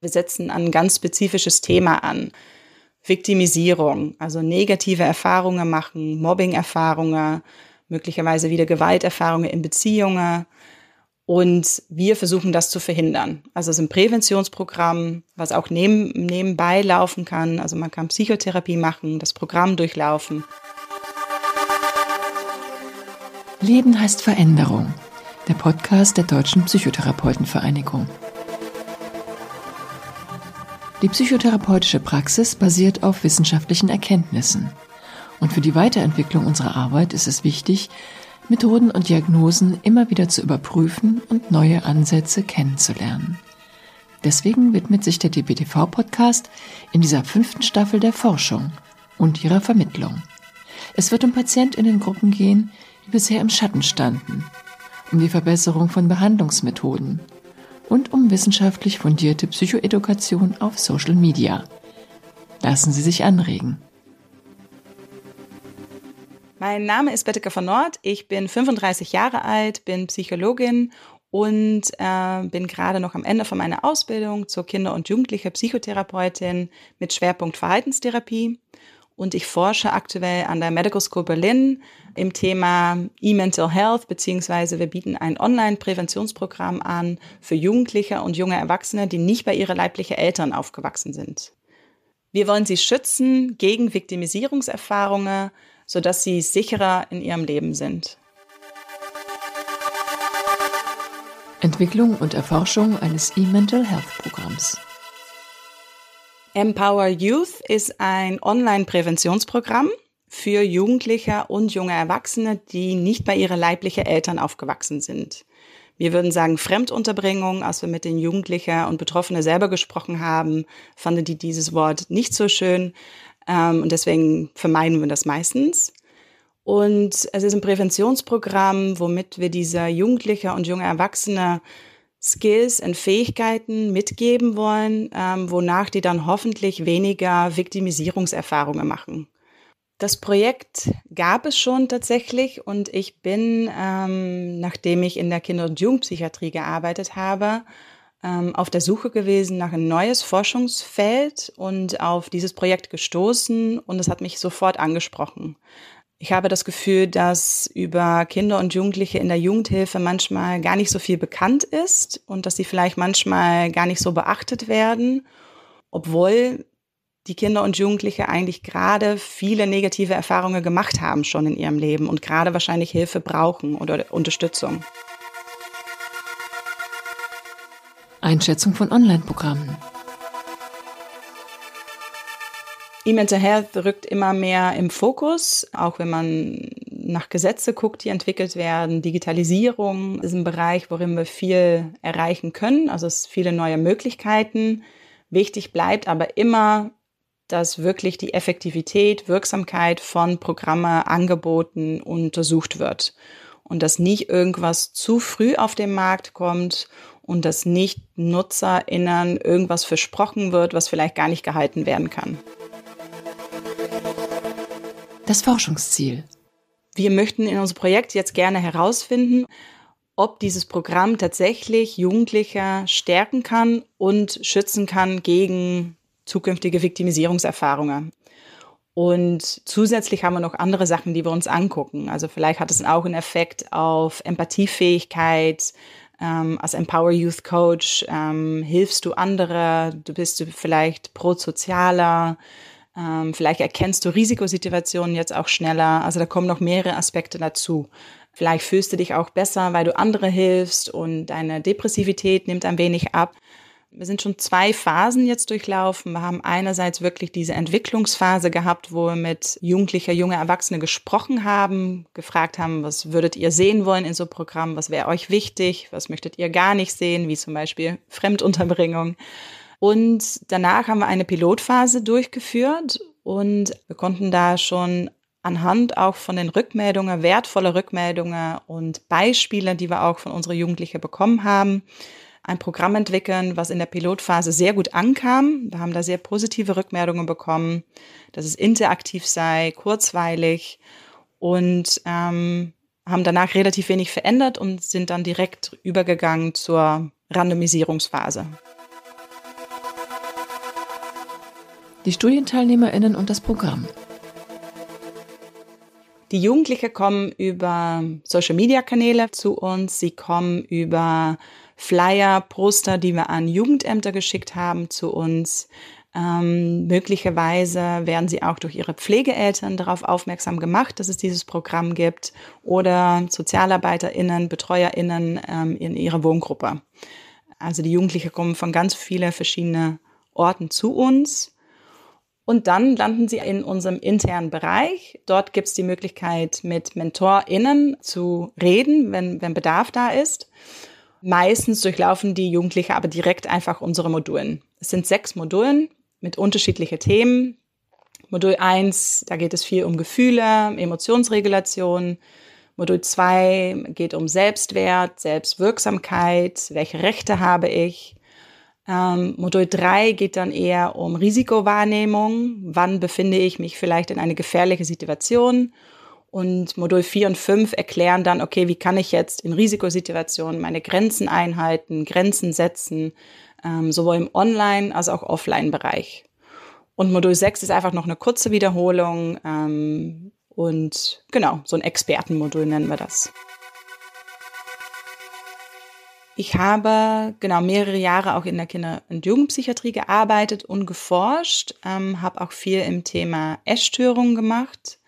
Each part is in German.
Wir setzen ein ganz spezifisches Thema an. Viktimisierung, also negative Erfahrungen machen, Mobbing-Erfahrungen, möglicherweise wieder Gewalterfahrungen in Beziehungen. Und wir versuchen das zu verhindern. Also es ist ein Präventionsprogramm, was auch neben, nebenbei laufen kann. Also man kann Psychotherapie machen, das Programm durchlaufen. Leben heißt Veränderung. Der Podcast der Deutschen Psychotherapeutenvereinigung. Die psychotherapeutische Praxis basiert auf wissenschaftlichen Erkenntnissen. Und für die Weiterentwicklung unserer Arbeit ist es wichtig, Methoden und Diagnosen immer wieder zu überprüfen und neue Ansätze kennenzulernen. Deswegen widmet sich der DBTV-Podcast in dieser fünften Staffel der Forschung und ihrer Vermittlung. Es wird um Patientinnengruppen gehen, die bisher im Schatten standen, um die Verbesserung von Behandlungsmethoden, und um wissenschaftlich fundierte Psychoedukation auf Social Media. Lassen Sie sich anregen. Mein Name ist Betteke von Nord. Ich bin 35 Jahre alt, bin Psychologin und äh, bin gerade noch am Ende von meiner Ausbildung zur Kinder- und Jugendliche Psychotherapeutin mit Schwerpunkt Verhaltenstherapie und ich forsche aktuell an der Medical School Berlin im Thema E-Mental Health, beziehungsweise wir bieten ein Online-Präventionsprogramm an für Jugendliche und junge Erwachsene, die nicht bei ihrer leiblichen Eltern aufgewachsen sind. Wir wollen sie schützen gegen Viktimisierungserfahrungen, sodass sie sicherer in ihrem Leben sind. Entwicklung und Erforschung eines E-Mental Health Programms. Empower Youth ist ein Online-Präventionsprogramm für Jugendliche und junge Erwachsene, die nicht bei ihren leiblichen Eltern aufgewachsen sind. Wir würden sagen Fremdunterbringung, als wir mit den Jugendlichen und Betroffenen selber gesprochen haben, fanden die dieses Wort nicht so schön ähm, und deswegen vermeiden wir das meistens. Und es ist ein Präventionsprogramm, womit wir diese Jugendliche und junge Erwachsene Skills und Fähigkeiten mitgeben wollen, ähm, wonach die dann hoffentlich weniger Viktimisierungserfahrungen machen. Das Projekt gab es schon tatsächlich und ich bin, ähm, nachdem ich in der Kinder- und Jugendpsychiatrie gearbeitet habe, ähm, auf der Suche gewesen nach ein neues Forschungsfeld und auf dieses Projekt gestoßen und es hat mich sofort angesprochen. Ich habe das Gefühl, dass über Kinder und Jugendliche in der Jugendhilfe manchmal gar nicht so viel bekannt ist und dass sie vielleicht manchmal gar nicht so beachtet werden, obwohl die Kinder und Jugendliche eigentlich gerade viele negative Erfahrungen gemacht haben schon in ihrem Leben und gerade wahrscheinlich Hilfe brauchen oder Unterstützung. Einschätzung von Online-Programmen. E-Mental Health rückt immer mehr im Fokus, auch wenn man nach Gesetze guckt, die entwickelt werden. Digitalisierung ist ein Bereich, worin wir viel erreichen können. Also es viele neue Möglichkeiten. Wichtig bleibt aber immer, dass wirklich die Effektivität, Wirksamkeit von Programmen, Angeboten untersucht wird. Und dass nicht irgendwas zu früh auf den Markt kommt und dass nicht NutzerInnen irgendwas versprochen wird, was vielleicht gar nicht gehalten werden kann. Das Forschungsziel. Wir möchten in unserem Projekt jetzt gerne herausfinden, ob dieses Programm tatsächlich Jugendliche stärken kann und schützen kann gegen zukünftige Viktimisierungserfahrungen. Und zusätzlich haben wir noch andere Sachen, die wir uns angucken. Also vielleicht hat es auch einen Effekt auf Empathiefähigkeit. Ähm, als Empower Youth Coach ähm, hilfst du andere, du bist vielleicht prosozialer, ähm, vielleicht erkennst du Risikosituationen jetzt auch schneller. Also da kommen noch mehrere Aspekte dazu. Vielleicht fühlst du dich auch besser, weil du andere hilfst und deine Depressivität nimmt ein wenig ab. Wir sind schon zwei Phasen jetzt durchlaufen. Wir haben einerseits wirklich diese Entwicklungsphase gehabt, wo wir mit jugendlicher, junge Erwachsene gesprochen haben, gefragt haben, was würdet ihr sehen wollen in so einem Programm, was wäre euch wichtig, was möchtet ihr gar nicht sehen, wie zum Beispiel Fremdunterbringung. Und danach haben wir eine Pilotphase durchgeführt und wir konnten da schon anhand auch von den Rückmeldungen, wertvolle Rückmeldungen und Beispiele, die wir auch von unseren Jugendlichen bekommen haben, ein Programm entwickeln, was in der Pilotphase sehr gut ankam. Wir haben da sehr positive Rückmeldungen bekommen, dass es interaktiv sei, kurzweilig und ähm, haben danach relativ wenig verändert und sind dann direkt übergegangen zur Randomisierungsphase. Die Studienteilnehmerinnen und das Programm. Die Jugendlichen kommen über Social-Media-Kanäle zu uns. Sie kommen über Flyer, Poster, die wir an Jugendämter geschickt haben, zu uns. Ähm, möglicherweise werden sie auch durch ihre Pflegeeltern darauf aufmerksam gemacht, dass es dieses Programm gibt oder SozialarbeiterInnen, BetreuerInnen ähm, in ihrer Wohngruppe. Also die Jugendlichen kommen von ganz vielen verschiedenen Orten zu uns. Und dann landen sie in unserem internen Bereich. Dort gibt es die Möglichkeit, mit MentorInnen zu reden, wenn, wenn Bedarf da ist. Meistens durchlaufen die Jugendlichen aber direkt einfach unsere Modulen. Es sind sechs Modulen mit unterschiedlichen Themen. Modul 1, da geht es viel um Gefühle, Emotionsregulation. Modul 2 geht um Selbstwert, Selbstwirksamkeit, welche Rechte habe ich. Ähm, Modul 3 geht dann eher um Risikowahrnehmung. Wann befinde ich mich vielleicht in eine gefährliche Situation? Und Modul 4 und 5 erklären dann, okay, wie kann ich jetzt in Risikosituationen meine Grenzen einhalten, Grenzen setzen, ähm, sowohl im Online- als auch Offline-Bereich. Und Modul 6 ist einfach noch eine kurze Wiederholung ähm, und genau, so ein Expertenmodul nennen wir das. Ich habe genau mehrere Jahre auch in der Kinder- und Jugendpsychiatrie gearbeitet und geforscht, ähm, habe auch viel im Thema Essstörungen gemacht,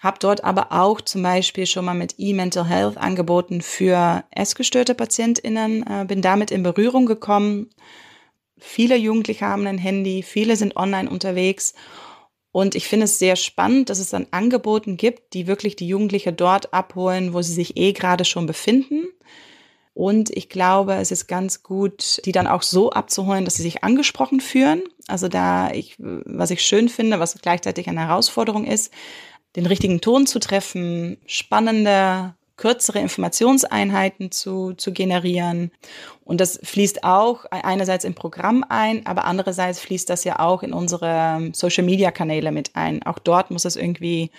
habe dort aber auch zum Beispiel schon mal mit E-Mental Health angeboten für essgestörte PatientInnen, äh, bin damit in Berührung gekommen. Viele Jugendliche haben ein Handy, viele sind online unterwegs. Und ich finde es sehr spannend, dass es dann Angeboten gibt, die wirklich die Jugendliche dort abholen, wo sie sich eh gerade schon befinden. Und ich glaube, es ist ganz gut, die dann auch so abzuholen, dass sie sich angesprochen fühlen. Also da ich, was ich schön finde, was gleichzeitig eine Herausforderung ist, den richtigen Ton zu treffen, spannende, kürzere Informationseinheiten zu, zu generieren. Und das fließt auch einerseits im Programm ein, aber andererseits fließt das ja auch in unsere Social-Media-Kanäle mit ein. Auch dort muss es irgendwie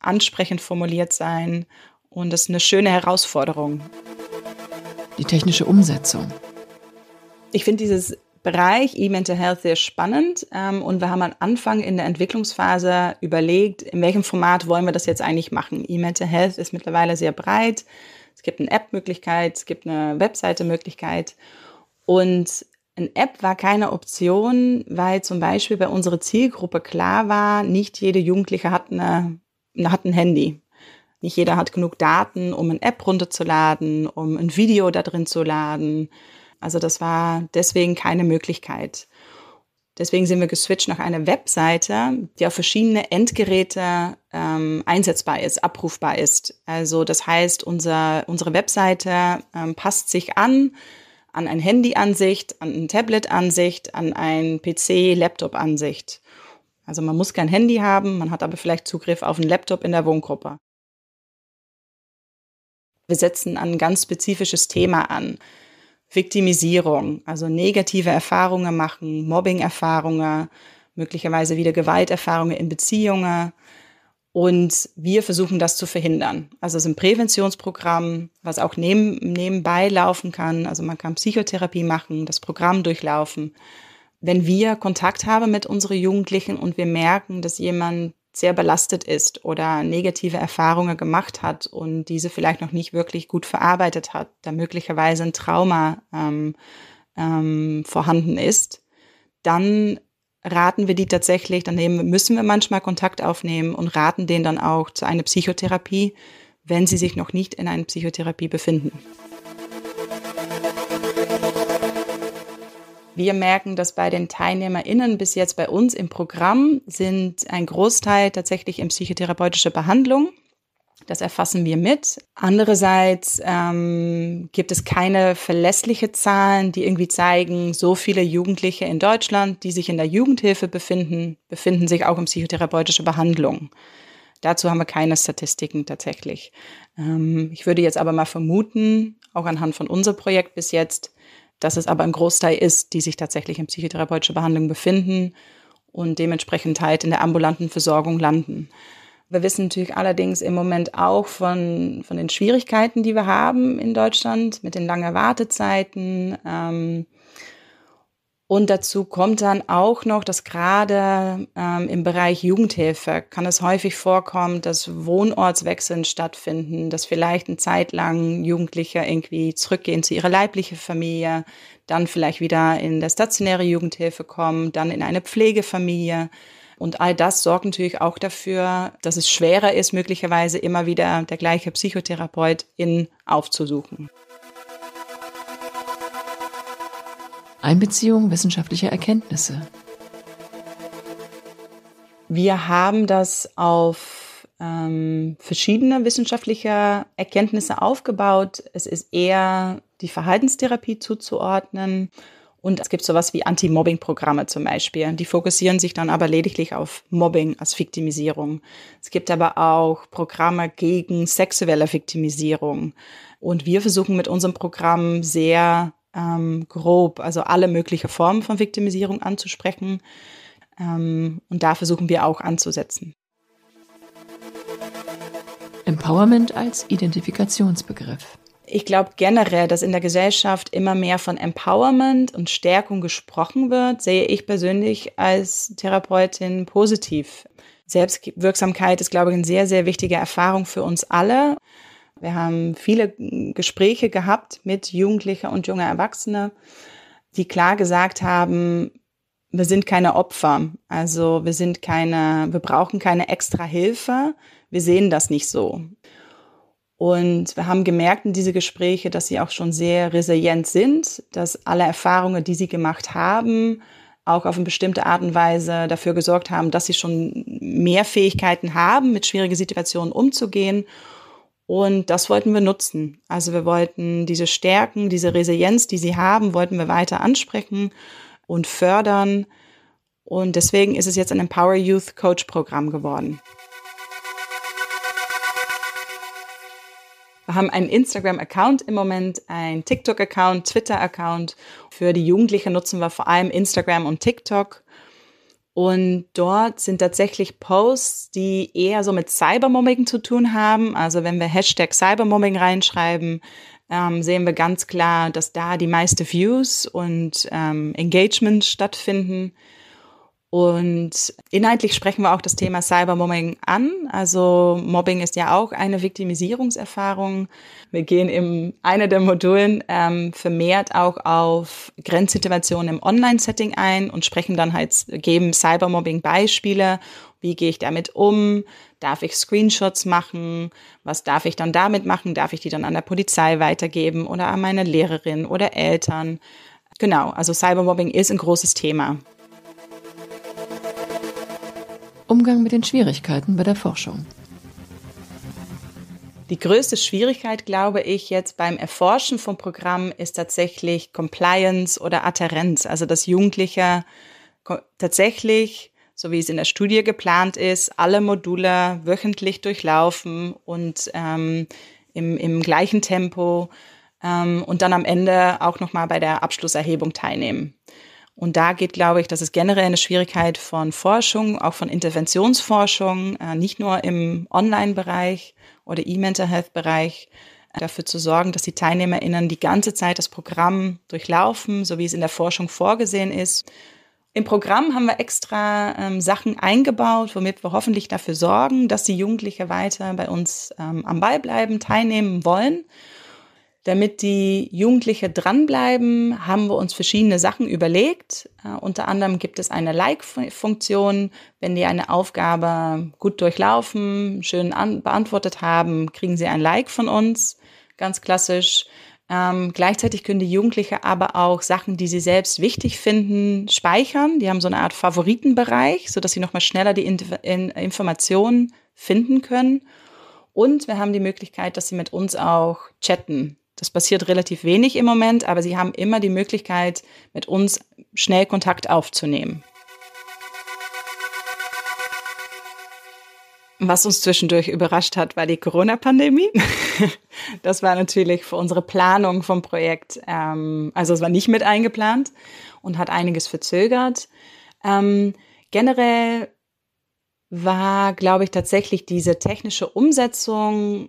ansprechend formuliert sein. Und das ist eine schöne Herausforderung. Die technische Umsetzung. Ich finde dieses Bereich E-Mental Health sehr spannend ähm, und wir haben am Anfang in der Entwicklungsphase überlegt, in welchem Format wollen wir das jetzt eigentlich machen. E-Mental Health ist mittlerweile sehr breit. Es gibt eine App-Möglichkeit, es gibt eine Webseite-Möglichkeit und eine App war keine Option, weil zum Beispiel bei unserer Zielgruppe klar war, nicht jede Jugendliche hat, eine, hat ein Handy. Nicht jeder hat genug Daten, um eine App runterzuladen, um ein Video da drin zu laden also das war deswegen keine Möglichkeit. Deswegen sind wir geswitcht nach einer Webseite, die auf verschiedene Endgeräte ähm, einsetzbar ist, abrufbar ist. Also das heißt, unser, unsere Webseite ähm, passt sich an an ein Handy-Ansicht, an eine Tablet-Ansicht, an ein PC-Laptop-Ansicht. Also man muss kein Handy haben, man hat aber vielleicht Zugriff auf einen Laptop in der Wohngruppe. Wir setzen ein ganz spezifisches Thema an. Viktimisierung, also negative Erfahrungen machen, Mobbing-Erfahrungen, möglicherweise wieder Gewalterfahrungen in Beziehungen. Und wir versuchen das zu verhindern. Also es ist ein Präventionsprogramm, was auch neben, nebenbei laufen kann. Also man kann Psychotherapie machen, das Programm durchlaufen. Wenn wir Kontakt haben mit unseren Jugendlichen und wir merken, dass jemand sehr belastet ist oder negative Erfahrungen gemacht hat und diese vielleicht noch nicht wirklich gut verarbeitet hat, da möglicherweise ein Trauma ähm, ähm, vorhanden ist, dann raten wir die tatsächlich, dann müssen wir manchmal Kontakt aufnehmen und raten denen dann auch zu einer Psychotherapie, wenn sie sich noch nicht in einer Psychotherapie befinden. Wir merken, dass bei den TeilnehmerInnen bis jetzt bei uns im Programm sind ein Großteil tatsächlich in psychotherapeutische Behandlung. Das erfassen wir mit. Andererseits ähm, gibt es keine verlässliche Zahlen, die irgendwie zeigen, so viele Jugendliche in Deutschland, die sich in der Jugendhilfe befinden, befinden sich auch in psychotherapeutischer Behandlung. Dazu haben wir keine Statistiken tatsächlich. Ähm, ich würde jetzt aber mal vermuten, auch anhand von unserem Projekt bis jetzt, dass es aber ein Großteil ist, die sich tatsächlich in psychotherapeutischer Behandlung befinden und dementsprechend halt in der ambulanten Versorgung landen. Wir wissen natürlich allerdings im Moment auch von, von den Schwierigkeiten, die wir haben in Deutschland mit den langen Wartezeiten. Ähm, Und dazu kommt dann auch noch, dass gerade ähm, im Bereich Jugendhilfe kann es häufig vorkommen, dass Wohnortswechseln stattfinden, dass vielleicht eine Zeit lang Jugendliche irgendwie zurückgehen zu ihrer leiblichen Familie, dann vielleicht wieder in der stationäre Jugendhilfe kommen, dann in eine Pflegefamilie. Und all das sorgt natürlich auch dafür, dass es schwerer ist, möglicherweise immer wieder der gleiche Psychotherapeut in aufzusuchen. Einbeziehung wissenschaftlicher Erkenntnisse. Wir haben das auf ähm, verschiedene wissenschaftliche Erkenntnisse aufgebaut. Es ist eher die Verhaltenstherapie zuzuordnen. Und es gibt sowas wie Anti-Mobbing-Programme zum Beispiel. Die fokussieren sich dann aber lediglich auf Mobbing als Viktimisierung. Es gibt aber auch Programme gegen sexuelle Viktimisierung. Und wir versuchen mit unserem Programm sehr ähm, grob, also alle möglichen Formen von Viktimisierung anzusprechen. Ähm, und da versuchen wir auch anzusetzen. Empowerment als Identifikationsbegriff. Ich glaube generell, dass in der Gesellschaft immer mehr von Empowerment und Stärkung gesprochen wird, sehe ich persönlich als Therapeutin positiv. Selbstwirksamkeit ist, glaube ich, eine sehr, sehr wichtige Erfahrung für uns alle. Wir haben viele Gespräche gehabt mit Jugendlichen und junger Erwachsene, die klar gesagt haben, wir sind keine Opfer. Also wir sind keine, wir brauchen keine extra Hilfe. Wir sehen das nicht so. Und wir haben gemerkt in diese Gespräche, dass sie auch schon sehr resilient sind, dass alle Erfahrungen, die sie gemacht haben, auch auf eine bestimmte Art und Weise dafür gesorgt haben, dass sie schon mehr Fähigkeiten haben, mit schwierigen Situationen umzugehen und das wollten wir nutzen. Also wir wollten diese Stärken, diese Resilienz, die sie haben, wollten wir weiter ansprechen und fördern. Und deswegen ist es jetzt ein Empower Youth Coach Programm geworden. Wir haben einen Instagram-Account im Moment, einen TikTok-Account, Twitter-Account. Für die Jugendlichen nutzen wir vor allem Instagram und TikTok. Und dort sind tatsächlich Posts, die eher so mit Cybermobbing zu tun haben. Also wenn wir Hashtag Cybermobbing reinschreiben, ähm, sehen wir ganz klar, dass da die meiste Views und ähm, Engagement stattfinden. Und inhaltlich sprechen wir auch das Thema Cybermobbing an. Also Mobbing ist ja auch eine Viktimisierungserfahrung. Wir gehen in einer der Modulen ähm, vermehrt auch auf Grenzsituationen im Online-Setting ein und sprechen dann halt, geben Cybermobbing-Beispiele. Wie gehe ich damit um? Darf ich Screenshots machen? Was darf ich dann damit machen? Darf ich die dann an der Polizei weitergeben oder an meine Lehrerin oder Eltern? Genau, also Cybermobbing ist ein großes Thema. Umgang mit den Schwierigkeiten bei der Forschung. Die größte Schwierigkeit, glaube ich, jetzt beim Erforschen von Programmen ist tatsächlich Compliance oder Adherenz. Also, dass Jugendliche tatsächlich, so wie es in der Studie geplant ist, alle Module wöchentlich durchlaufen und ähm, im, im gleichen Tempo ähm, und dann am Ende auch nochmal bei der Abschlusserhebung teilnehmen. Und da geht, glaube ich, das ist generell eine Schwierigkeit von Forschung, auch von Interventionsforschung, äh, nicht nur im Online-Bereich oder E-Mental Health-Bereich, äh, dafür zu sorgen, dass die TeilnehmerInnen die ganze Zeit das Programm durchlaufen, so wie es in der Forschung vorgesehen ist. Im Programm haben wir extra ähm, Sachen eingebaut, womit wir hoffentlich dafür sorgen, dass die Jugendliche weiter bei uns ähm, am Ball bleiben, teilnehmen wollen damit die Jugendliche dranbleiben, haben wir uns verschiedene Sachen überlegt. Uh, unter anderem gibt es eine Like-Funktion. Wenn die eine Aufgabe gut durchlaufen, schön beantwortet haben, kriegen sie ein Like von uns. Ganz klassisch. Ähm, gleichzeitig können die Jugendliche aber auch Sachen, die sie selbst wichtig finden, speichern. Die haben so eine Art Favoritenbereich, sodass sie nochmal schneller die Inf in Informationen finden können. Und wir haben die Möglichkeit, dass sie mit uns auch chatten. Das passiert relativ wenig im Moment, aber sie haben immer die Möglichkeit, mit uns schnell Kontakt aufzunehmen. Was uns zwischendurch überrascht hat, war die Corona-Pandemie. Das war natürlich für unsere Planung vom Projekt, ähm, also es war nicht mit eingeplant und hat einiges verzögert. Ähm, generell war, glaube ich, tatsächlich diese technische Umsetzung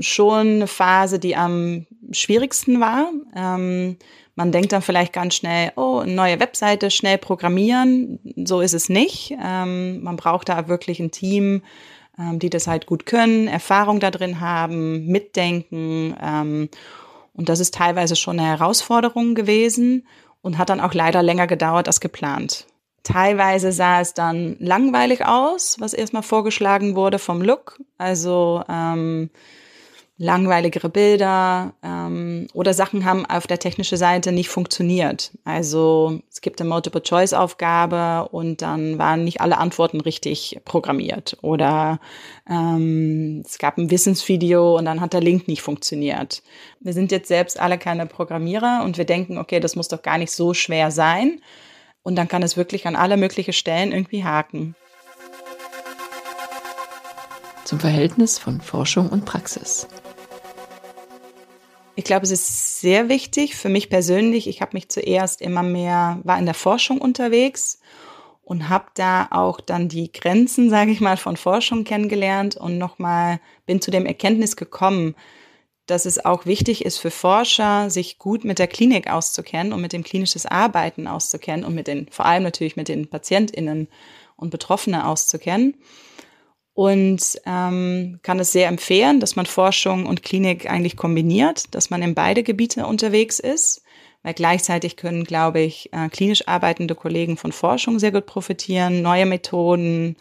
schon eine Phase, die am schwierigsten war. Ähm, man denkt dann vielleicht ganz schnell, oh, neue Webseite, schnell programmieren. So ist es nicht. Ähm, man braucht da wirklich ein Team, ähm, die das halt gut können, Erfahrung da drin haben, mitdenken. Ähm, und das ist teilweise schon eine Herausforderung gewesen und hat dann auch leider länger gedauert als geplant. Teilweise sah es dann langweilig aus, was erstmal vorgeschlagen wurde vom Look. Also ähm, langweiligere Bilder ähm, oder Sachen haben auf der technischen Seite nicht funktioniert. Also es gibt eine Multiple-Choice-Aufgabe und dann waren nicht alle Antworten richtig programmiert. Oder ähm, es gab ein Wissensvideo und dann hat der Link nicht funktioniert. Wir sind jetzt selbst alle keine Programmierer und wir denken, okay, das muss doch gar nicht so schwer sein. Und dann kann es wirklich an alle möglichen Stellen irgendwie haken. Zum Verhältnis von Forschung und Praxis. Ich glaube, es ist sehr wichtig für mich persönlich. Ich habe mich zuerst immer mehr, war in der Forschung unterwegs und habe da auch dann die Grenzen, sage ich mal, von Forschung kennengelernt und nochmal bin zu dem Erkenntnis gekommen, dass es auch wichtig ist für Forscher, sich gut mit der Klinik auszukennen und mit dem klinisches Arbeiten auszukennen und mit den, vor allem natürlich mit den PatientInnen und Betroffenen auszukennen und ähm, kann es sehr empfehlen, dass man Forschung und Klinik eigentlich kombiniert, dass man in beide Gebiete unterwegs ist, weil gleichzeitig können, glaube ich, äh, klinisch arbeitende Kollegen von Forschung sehr gut profitieren, neue Methoden.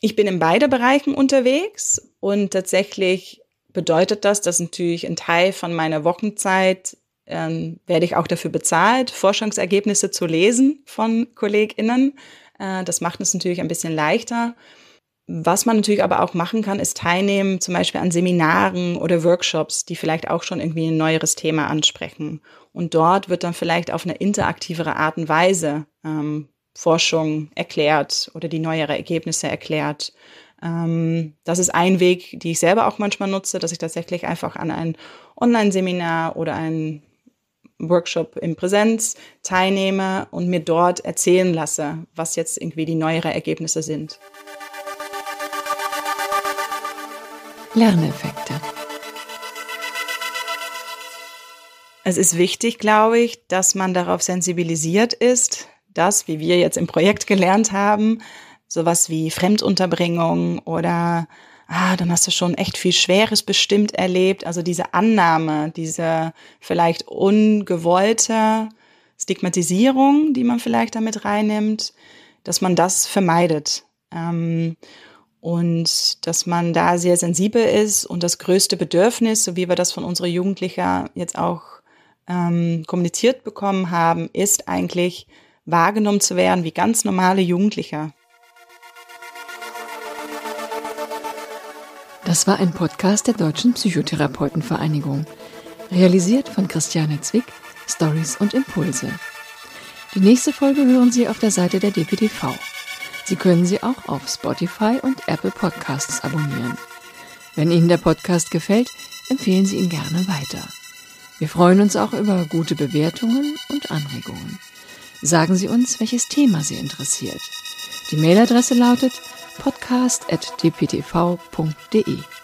Ich bin in beide Bereichen unterwegs und tatsächlich bedeutet das, dass natürlich ein Teil von meiner Wochenzeit ähm, werde ich auch dafür bezahlt, Forschungsergebnisse zu lesen von KollegInnen. Äh, das macht es natürlich ein bisschen leichter. Was man natürlich aber auch machen kann, ist teilnehmen, zum Beispiel an Seminaren oder Workshops, die vielleicht auch schon irgendwie ein neueres Thema ansprechen. Und dort wird dann vielleicht auf eine interaktivere Art und Weise ähm, Forschung erklärt oder die neuere Ergebnisse erklärt. Ähm, das ist ein Weg, die ich selber auch manchmal nutze, dass ich tatsächlich einfach an ein Online-Seminar oder ein Workshop in Präsenz teilnehme und mir dort erzählen lasse, was jetzt irgendwie die neuere Ergebnisse sind. Lerneffekte. Es ist wichtig, glaube ich, dass man darauf sensibilisiert ist, dass, wie wir jetzt im Projekt gelernt haben, sowas wie Fremdunterbringung oder ah, dann hast du schon echt viel Schweres bestimmt erlebt. Also diese Annahme, diese vielleicht ungewollte Stigmatisierung, die man vielleicht damit reinnimmt, dass man das vermeidet. Ähm, und dass man da sehr sensibel ist und das größte Bedürfnis, so wie wir das von unserer Jugendlichen jetzt auch ähm, kommuniziert bekommen haben, ist eigentlich wahrgenommen zu werden wie ganz normale Jugendliche. Das war ein Podcast der Deutschen Psychotherapeutenvereinigung, realisiert von Christiane Zwick, Stories und Impulse. Die nächste Folge hören Sie auf der Seite der DPTV. Sie können sie auch auf Spotify und Apple Podcasts abonnieren. Wenn Ihnen der Podcast gefällt, empfehlen Sie ihn gerne weiter. Wir freuen uns auch über gute Bewertungen und Anregungen. Sagen Sie uns, welches Thema Sie interessiert. Die Mailadresse lautet podcast.dptv.de.